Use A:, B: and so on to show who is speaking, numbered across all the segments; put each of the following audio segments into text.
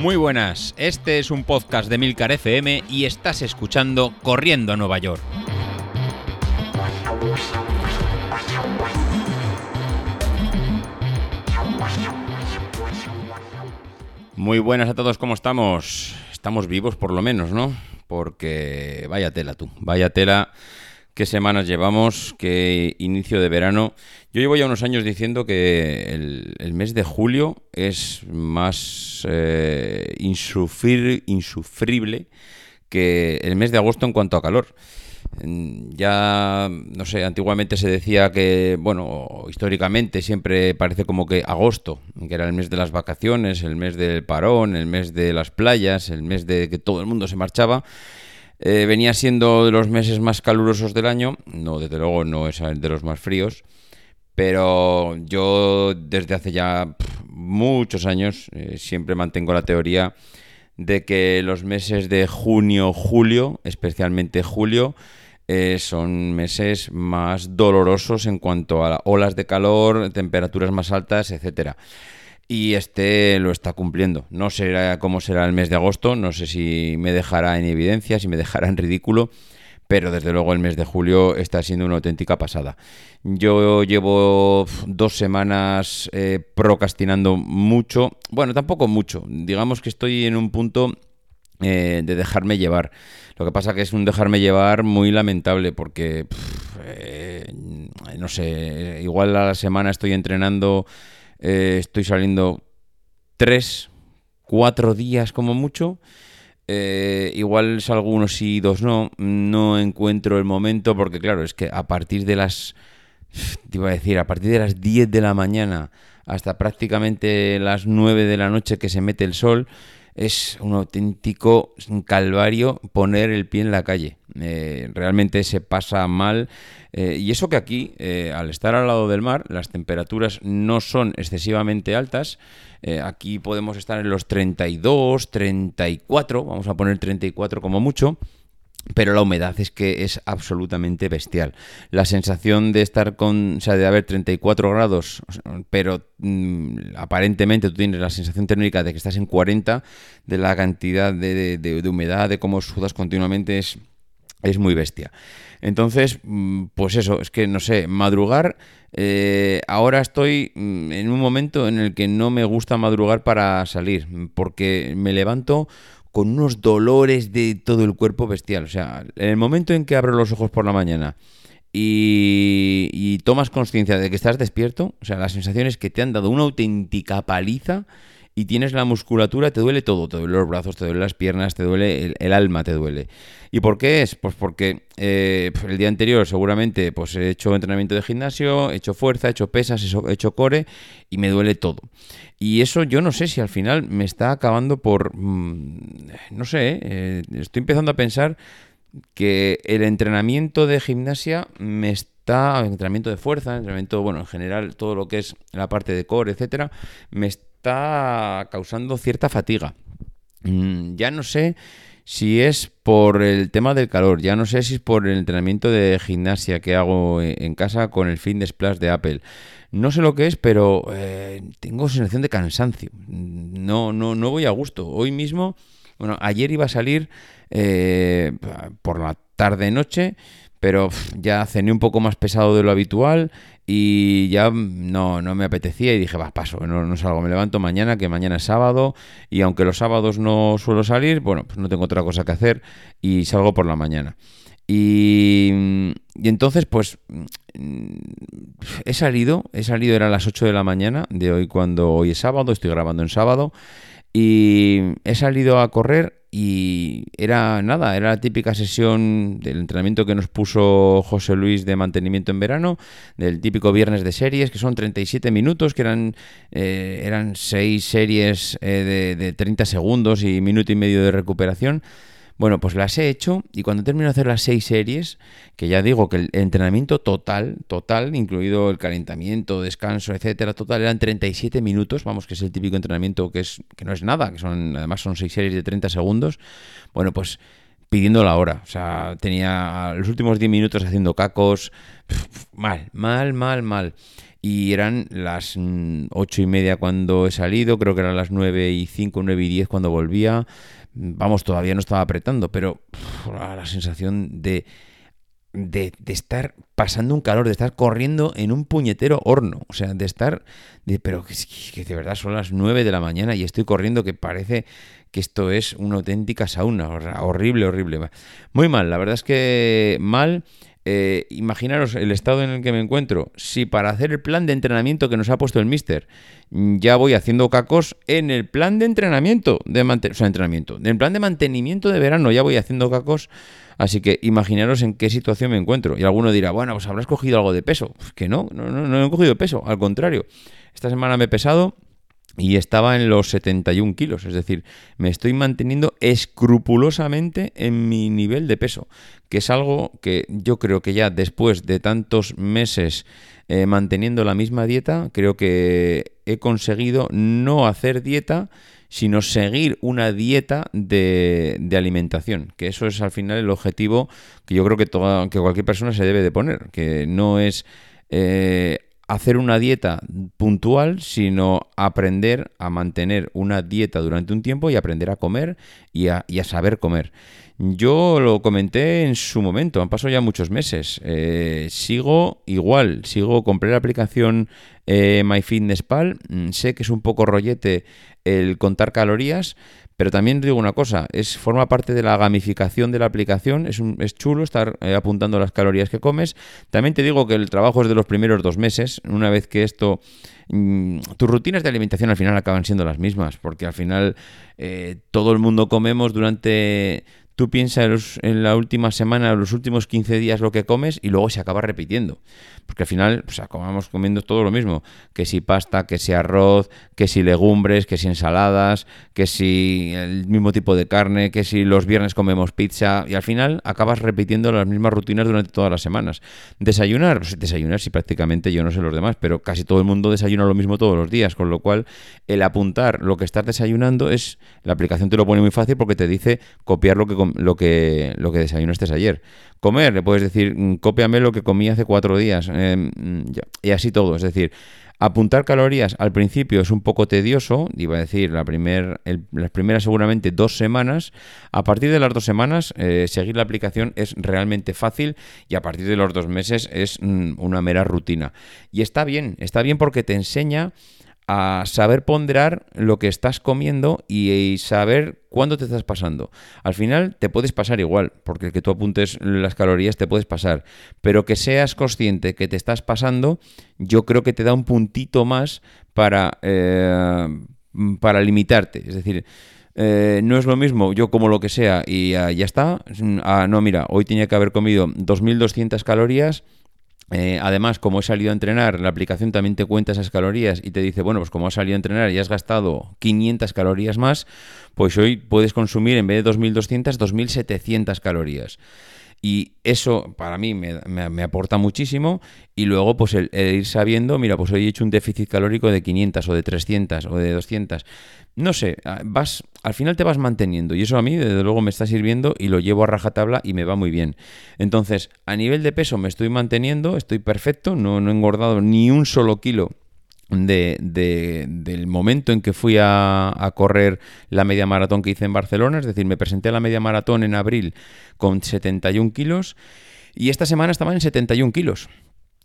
A: Muy buenas, este es un podcast de Milcar FM y estás escuchando Corriendo a Nueva York. Muy buenas a todos, ¿cómo estamos? Estamos vivos por lo menos, ¿no? Porque vaya tela tú, vaya tela qué semanas llevamos, qué inicio de verano. Yo llevo ya unos años diciendo que el, mes de julio es más eh, insufrible que el mes de agosto en cuanto a calor. Ya, no sé, antiguamente se decía que, bueno, históricamente siempre parece como que agosto, que era el mes de las vacaciones, el mes del parón, el mes de las playas, el mes de que todo el mundo se marchaba. Eh, venía siendo de los meses más calurosos del año, no, desde luego no es de los más fríos, pero yo desde hace ya muchos años eh, siempre mantengo la teoría de que los meses de junio, julio, especialmente julio, eh, son meses más dolorosos en cuanto a olas de calor, temperaturas más altas, etcétera y este lo está cumpliendo. No sé cómo será el mes de agosto, no sé si me dejará en evidencia, si me dejará en ridículo, pero desde luego el mes de julio está siendo una auténtica pasada. Yo llevo dos semanas eh, procrastinando mucho, bueno, tampoco mucho, digamos que estoy en un punto eh, de dejarme llevar. Lo que pasa que es un dejarme llevar muy lamentable porque, eh, no sé, igual a la semana estoy entrenando eh, estoy saliendo tres, cuatro días como mucho. Eh, igual salgo unos sí dos no. No encuentro el momento porque, claro, es que a partir de las. Te iba a decir, a partir de las 10 de la mañana hasta prácticamente las 9 de la noche que se mete el sol, es un auténtico calvario poner el pie en la calle. Eh, realmente se pasa mal. Eh, y eso que aquí, eh, al estar al lado del mar, las temperaturas no son excesivamente altas. aquí podemos estar en los 32, 34, vamos a poner 34 como mucho pero la humedad es que es absolutamente bestial. La sensación de estar con, o sea, de haber 34 grados, pero mm, aparentemente tú tienes la sensación térmica de que estás en 40, de la cantidad de, humedad, de cómo sudas continuamente, es, es muy bestia. Entonces, mm, pues eso, es que no sé, madrugar, eh, ahora estoy mm, en un momento en el que no me gusta madrugar para salir, porque me levanto con unos dolores de todo el cuerpo bestial. O sea, en el momento en que abro los ojos por la mañana y, tomas conciencia de que estás despierto, o sea, la sensación es que te han dado una auténtica paliza y tienes la musculatura, te duele todo, te duele los brazos, te duele las piernas, te duele el, alma, te duele. ¿Y por qué es? Pues porque eh, el día anterior seguramente pues he hecho entrenamiento de gimnasio, he hecho fuerza, he hecho pesas, he hecho core y me duele todo. Y eso yo no sé si al final me está acabando por... Mm, no sé, eh, estoy empezando a pensar que el entrenamiento de gimnasia me está... Entrenamiento de fuerza, entrenamiento, bueno, en general todo lo que es la parte de core, etcétera, me está está causando cierta fatiga. Mm, ya no sé si es por el tema del calor, ya no sé si es por el entrenamiento de gimnasia que hago en casa con el fin de splash de Apple. No sé lo que es, pero eh, tengo sensación de cansancio. No, no, no voy a gusto. Hoy mismo, bueno, ayer iba a salir eh, por la tarde-noche, pero ya cené un poco más pesado de lo habitual y ya no, no me apetecía y dije, va, paso, no, no, salgo, me levanto mañana, que mañana es sábado y aunque los sábados no suelo salir, bueno, pues no tengo otra cosa que hacer y salgo por la mañana. Y, y entonces, pues, he salido, he salido, era las 8 de la mañana de hoy cuando hoy es sábado, estoy grabando en sábado y he salido a correr y era nada, era la típica sesión del entrenamiento que nos puso José Luis de mantenimiento en verano, del típico viernes de series, que son 37 minutos, que eran, eh, eran 6 series eh, de, de 30 segundos y minuto y medio de recuperación. Bueno, pues las he hecho y cuando termino de hacer las seis series, que ya digo que el entrenamiento total, total, incluido el calentamiento, descanso, etcétera, total eran 37 minutos, vamos, que es el típico entrenamiento que es que no es nada, que son además son seis series de 30 segundos. Bueno, pues pidiendo la hora, o sea, tenía los últimos 10 minutos haciendo cacos, mal, mal, mal, mal. y eran las mm, ocho y media cuando he salido, creo que eran las nueve y cinco, nueve y diez cuando volvía. Vamos, todavía no estaba apretando, pero la sensación de, de, estar pasando un calor, de estar corriendo en un puñetero horno, o sea, de estar, de, pero que, que de verdad son las nueve de la mañana y estoy corriendo que parece que esto es una auténtica sauna, horrible, horrible. Muy mal, la verdad es que mal. Eh, imaginaros el estado en el que me encuentro. Si para hacer el plan de entrenamiento que nos ha puesto el mister, ya voy haciendo cacos en el plan de entrenamiento, de o sea, entrenamiento, en el plan de mantenimiento de verano, ya voy haciendo cacos. Así que imaginaros en qué situación me encuentro. Y alguno dirá, bueno, pues habrás cogido algo de peso. Pues que no, no, no, no he cogido peso, al contrario. Esta semana me he pesado y estaba en los 71 kilos, es decir, me estoy manteniendo escrupulosamente en mi nivel de peso, que es algo que yo creo que ya después de tantos meses eh, manteniendo la misma dieta, creo que he conseguido no hacer dieta, sino seguir una dieta de, alimentación, que eso es al final el objetivo que yo creo que, toda, que cualquier persona se debe de poner, que no es... Eh, hacer una dieta puntual, sino aprender a mantener una dieta durante un tiempo y aprender a comer y a, saber comer. Yo lo comenté en su momento, han pasado ya muchos meses. Eh, sigo igual, sigo, compré la aplicación eh, MyFitnessPal, mm, sé que es un poco rollete el contar calorías, pero también digo una cosa, es forma parte de la gamificación de la aplicación, es, un, es chulo estar eh, apuntando las calorías que comes. También te digo que el trabajo es de los primeros dos meses, una vez que esto... Mm, tus rutinas de alimentación al final acaban siendo las mismas, porque al final eh, todo el mundo comemos durante tú piensas en la última semana, los últimos 15 días lo que comes y luego se acaba repitiendo. Porque al final, pues acabamos comiendo todo lo mismo. Que si pasta, que si arroz, que si legumbres, que si ensaladas, que si el mismo tipo de carne, que si los viernes comemos pizza. Y al final acabas repitiendo las mismas rutinas durante todas las semanas. Desayunar, pues desayunar, sí, prácticamente yo no sé los demás, pero casi todo el mundo desayuna lo mismo todos los días. Con lo cual, el apuntar lo que estás desayunando es. La aplicación te lo pone muy fácil porque te dice copiar lo que lo que, lo que desayunaste ayer. Comer, le puedes decir, mm, cópiame lo que comí hace cuatro días. Eh, mm, y así todo. Es decir, apuntar calorías al principio es un poco tedioso, iba a decir, la primer, las primeras seguramente dos semanas. A partir de las dos semanas, eh, seguir la aplicación es realmente fácil y a partir de los dos meses es mm, una mera rutina. Y está bien, está bien porque te enseña a saber ponderar lo que estás comiendo y, saber cuándo te estás pasando. Al final te puedes pasar igual, porque que tú apuntes las calorías te puedes pasar, pero que seas consciente que te estás pasando, yo creo que te da un puntito más para, eh, para limitarte. Es decir, eh, no es lo mismo yo como lo que sea y ya está. Ah, no, mira, hoy tenía que haber comido 2.200 calorías eh, además, como he salido a entrenar, la aplicación también te cuenta esas calorías y te dice, bueno, pues como has salido a entrenar y has gastado 500 calorías más, pues hoy puedes consumir en vez de 2.200, 2.700 calorías. Y eso para mí me, aporta muchísimo. Y luego, pues el, ir sabiendo, mira, pues hoy he hecho un déficit calórico de 500 o de 300 o de 200. No sé, ah, vas, al final te vas manteniendo. Y eso a mí, desde luego, me está sirviendo y lo llevo a rajatabla y me va muy bien. Entonces, a nivel de peso me estoy manteniendo, estoy perfecto, no, no he engordado ni un solo kilo de, del momento en que fui a, correr la media maratón que hice en Barcelona, es decir, me presenté a la media maratón en abril con 71 kilos y esta semana estaba en 71 kilos.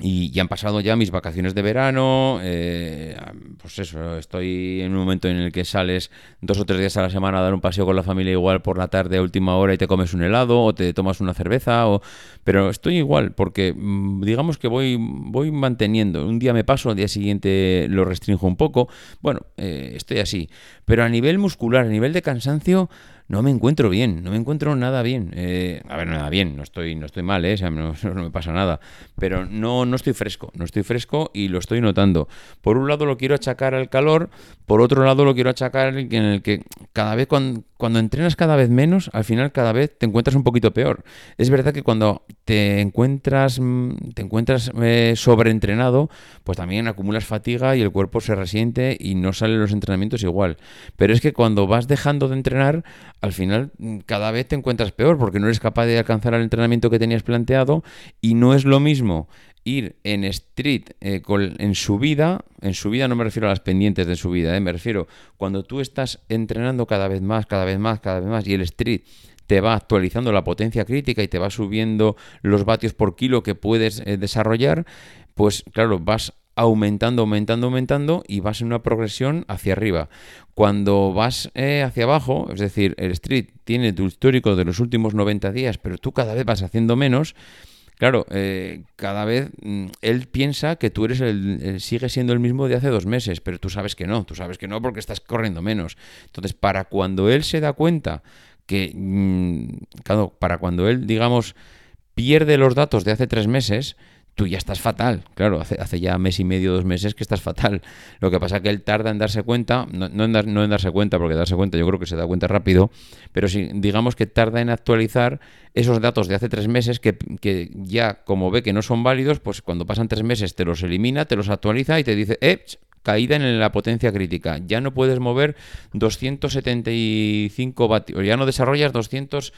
A: Y ya han pasado ya mis vacaciones de verano, eh, pues eso, estoy en un momento en el que sales dos o tres días a la semana a dar un paseo con la familia igual por la tarde a última hora y te comes un helado o te tomas una cerveza, o... pero estoy igual porque mm, digamos que voy, voy manteniendo, un día me paso, al día siguiente lo restringo un poco, bueno, eh, estoy así, pero a nivel muscular, a nivel de cansancio, no me encuentro bien, no me encuentro nada bien. Eh, a ver, nada bien, no estoy, no estoy mal, ¿eh? no, me pasa nada. Pero no, no estoy fresco, no estoy fresco y lo estoy notando. Por un lado lo quiero achacar al calor, por otro lado lo quiero achacar en el que cada vez cuando, cuando entrenas cada vez menos, al final cada vez te encuentras un poquito peor. Es verdad que cuando te encuentras, mm, te encuentras eh, sobreentrenado, pues también acumulas fatiga y el cuerpo se resiente y no salen los entrenamientos igual. Pero es que cuando vas dejando de entrenar, al final mm, cada vez te encuentras peor porque no eres capaz de alcanzar el entrenamiento que tenías planteado y no es lo mismo ir en street, eh, en subida, en no me refiero a las pendientes de subida, eh, me refiero cuando tú estás entrenando cada vez más, cada vez más, cada vez más y el street te va actualizando la potencia crítica y te va subiendo los vatios por kilo que puedes eh, desarrollar, pues claro, vas aumentando, aumentando, aumentando y vas en una progresión hacia arriba. Cuando vas eh, hacia abajo, es decir, el street tiene tu histórico de los últimos 90 días, pero tú cada vez vas haciendo menos, Claro, eh, cada vez mm, él piensa que tú eres el, sigue siendo el mismo de hace dos meses, pero tú sabes que no, tú sabes que no porque estás corriendo menos. Entonces, para cuando él se da cuenta que, mm, claro, para cuando él, digamos, pierde los datos de hace tres meses, tú ya estás fatal. Claro, hace, hace ya mes y medio, dos meses que estás fatal. Lo que pasa es que él tarda en darse cuenta, no, en, no en darse cuenta, porque darse cuenta yo creo que se da cuenta rápido, pero sí, digamos que tarda en actualizar esos datos de hace tres meses que, que, ya como ve que no son válidos, pues cuando pasan tres meses te los elimina, te los actualiza y te dice, eh, caída en la potencia crítica. Ya no puedes mover 275 vatios, ya no desarrollas 200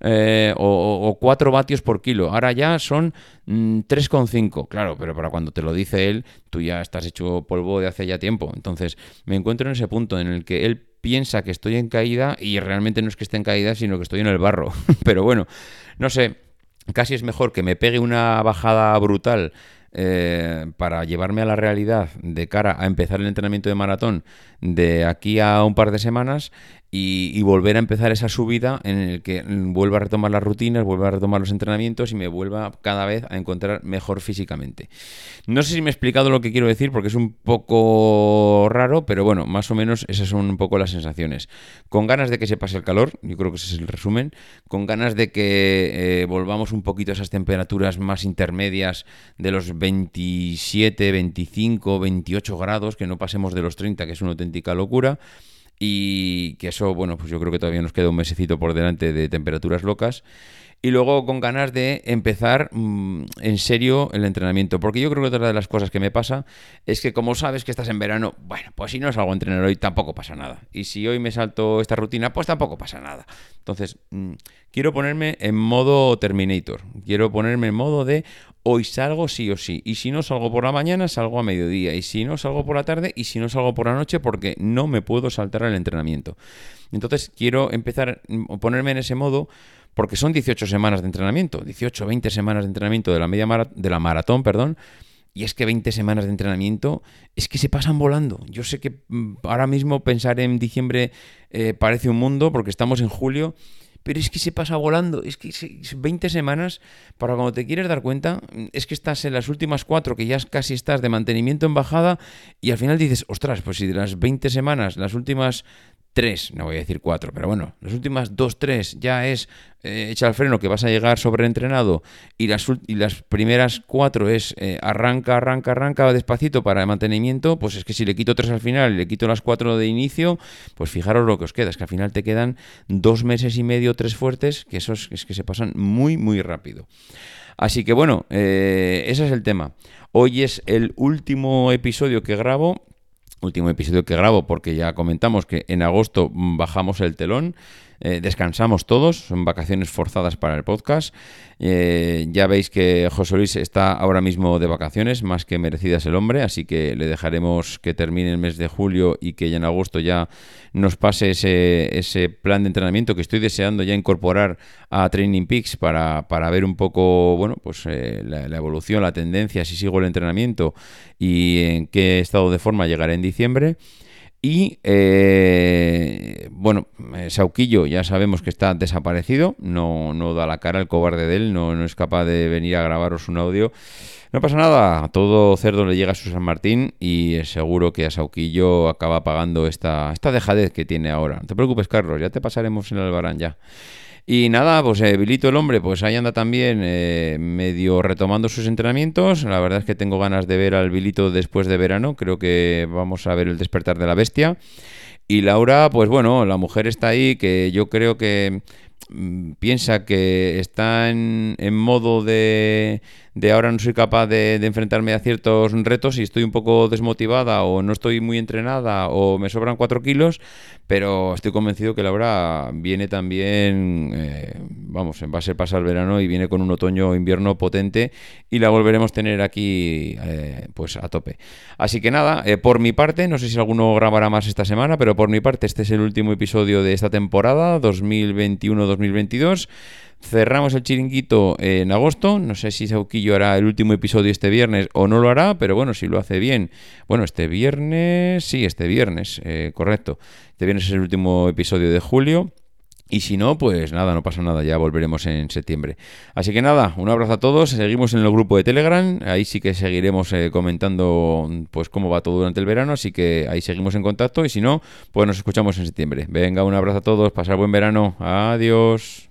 A: eh, o, 4 vatios por kilo. Ahora ya son 3,5. Mm, claro, pero para cuando te lo dice él, tú ya estás hecho polvo de hace ya tiempo. Entonces, me encuentro en ese punto en el que él piensa que estoy en caída y realmente no es que esté en caída, sino que estoy en el barro. pero bueno, no sé, casi es mejor que me pegue una bajada brutal. Eh, para llevarme a la realidad de cara a empezar el entrenamiento de maratón de aquí a un par de semanas y, volver a empezar esa subida en el que vuelva a retomar las rutinas, vuelva a retomar los entrenamientos y me vuelva cada vez a encontrar mejor físicamente. No sé si me he explicado lo que quiero decir porque es un poco raro, pero bueno, más o menos esas son un poco las sensaciones. Con ganas de que se pase el calor, yo creo que ese es el resumen, con ganas de que eh, volvamos un poquito a esas temperaturas más intermedias de los 27, 25, 28 grados, que no pasemos de los 30, que es una auténtica locura y que eso, bueno, pues yo creo que todavía nos queda un mesecito por delante de temperaturas locas. Y luego con ganas de empezar mm, en serio el entrenamiento. Porque yo creo que otra de las cosas que me pasa es que como sabes que estás en verano, bueno, pues si no salgo a entrenar hoy tampoco pasa nada. Y si hoy me salto esta rutina, pues tampoco pasa nada. Entonces, mm, quiero ponerme en modo Terminator. Quiero ponerme en modo de hoy salgo sí o sí. Y si no salgo por la mañana, salgo a mediodía. Y si no salgo por la tarde, y si no salgo por la noche, porque no me puedo saltar el entrenamiento. Entonces quiero empezar a ponerme en ese modo porque son 18 semanas de entrenamiento, 18, 20 semanas de entrenamiento de la media de la maratón, perdón. Y es que 20 semanas de entrenamiento es que se pasan volando. Yo sé que mm, ahora mismo pensar en diciembre eh, parece un mundo porque estamos en julio pero es que se pasa volando. Es que 20 semanas, para cuando te quieres dar cuenta, es que estás en las últimas cuatro, que ya casi estás de mantenimiento en bajada, y al final dices, ostras, pues si de las 20 semanas, las últimas tres, no voy a decir cuatro, pero bueno, las últimas dos, tres ya es eh, echa el freno que vas a llegar sobreentrenado y las, y las primeras cuatro es eh, arranca, arranca, arranca despacito para el mantenimiento, pues es que si le quito tres al final y le quito las cuatro de inicio, pues fijaros lo que os queda, es que al final te quedan dos meses y medio, tres fuertes, que esos es que se pasan muy, muy rápido. Así que bueno, eh, ese es el tema. Hoy es el último episodio que grabo último episodio que grabo porque ya comentamos que en agosto bajamos el telón. Eh, descansamos todos, son vacaciones forzadas para el podcast. Eh, ya veis que José Luis está ahora mismo de vacaciones, más que merecidas el hombre, así que le dejaremos que termine el mes de julio y que ya en agosto ya nos pase ese, ese plan de entrenamiento que estoy deseando ya incorporar a Training Peaks para, para ver un poco, bueno, pues eh, la, la, evolución, la tendencia, si sigo el entrenamiento y en qué estado de forma llegaré en diciembre. Y eh, bueno, eh, Sauquillo ya sabemos que está desaparecido, no, no da la cara el cobarde de él, no, no es capaz de venir a grabaros un audio. No pasa nada, a todo cerdo le llega a su San Martín y seguro que a Sauquillo acaba pagando esta, esta dejadez que tiene ahora. No te preocupes, Carlos, ya te pasaremos en el Albarán ya. Y nada, pues eh, Vilito el hombre, pues ahí anda también eh, medio retomando sus entrenamientos. La verdad es que tengo ganas de ver al Vilito después de verano. Creo que vamos a ver el despertar de la bestia. Y Laura, pues bueno, la mujer está ahí que yo creo que piensa que está en, en modo de, de ahora no soy capaz de, enfrentarme a ciertos retos y estoy un poco desmotivada o no estoy muy entrenada o me sobran 4 kilos, pero estoy convencido que Laura viene también, eh, vamos, va a ser pasar el verano y viene con un otoño-invierno potente y la volveremos a tener aquí eh, pues a tope. Así que nada, eh, por mi parte, no sé si alguno grabará más esta semana, pero por mi parte este es el último episodio de esta temporada 2021-2022. Cerramos el chiringuito en agosto. No sé si Sauquillo hará el último episodio este viernes o no lo hará, pero bueno, si lo hace bien. Bueno, este viernes, sí, este viernes, eh, correcto. Este viernes es el último episodio de julio. Y si no, pues nada, no pasa nada, ya volveremos en septiembre. Así que nada, un abrazo a todos, seguimos en el grupo de Telegram, ahí sí que seguiremos eh, comentando pues cómo va todo durante el verano, así que ahí seguimos en contacto y si no, pues nos escuchamos en septiembre. Venga, un abrazo a todos, pasar buen verano, adiós.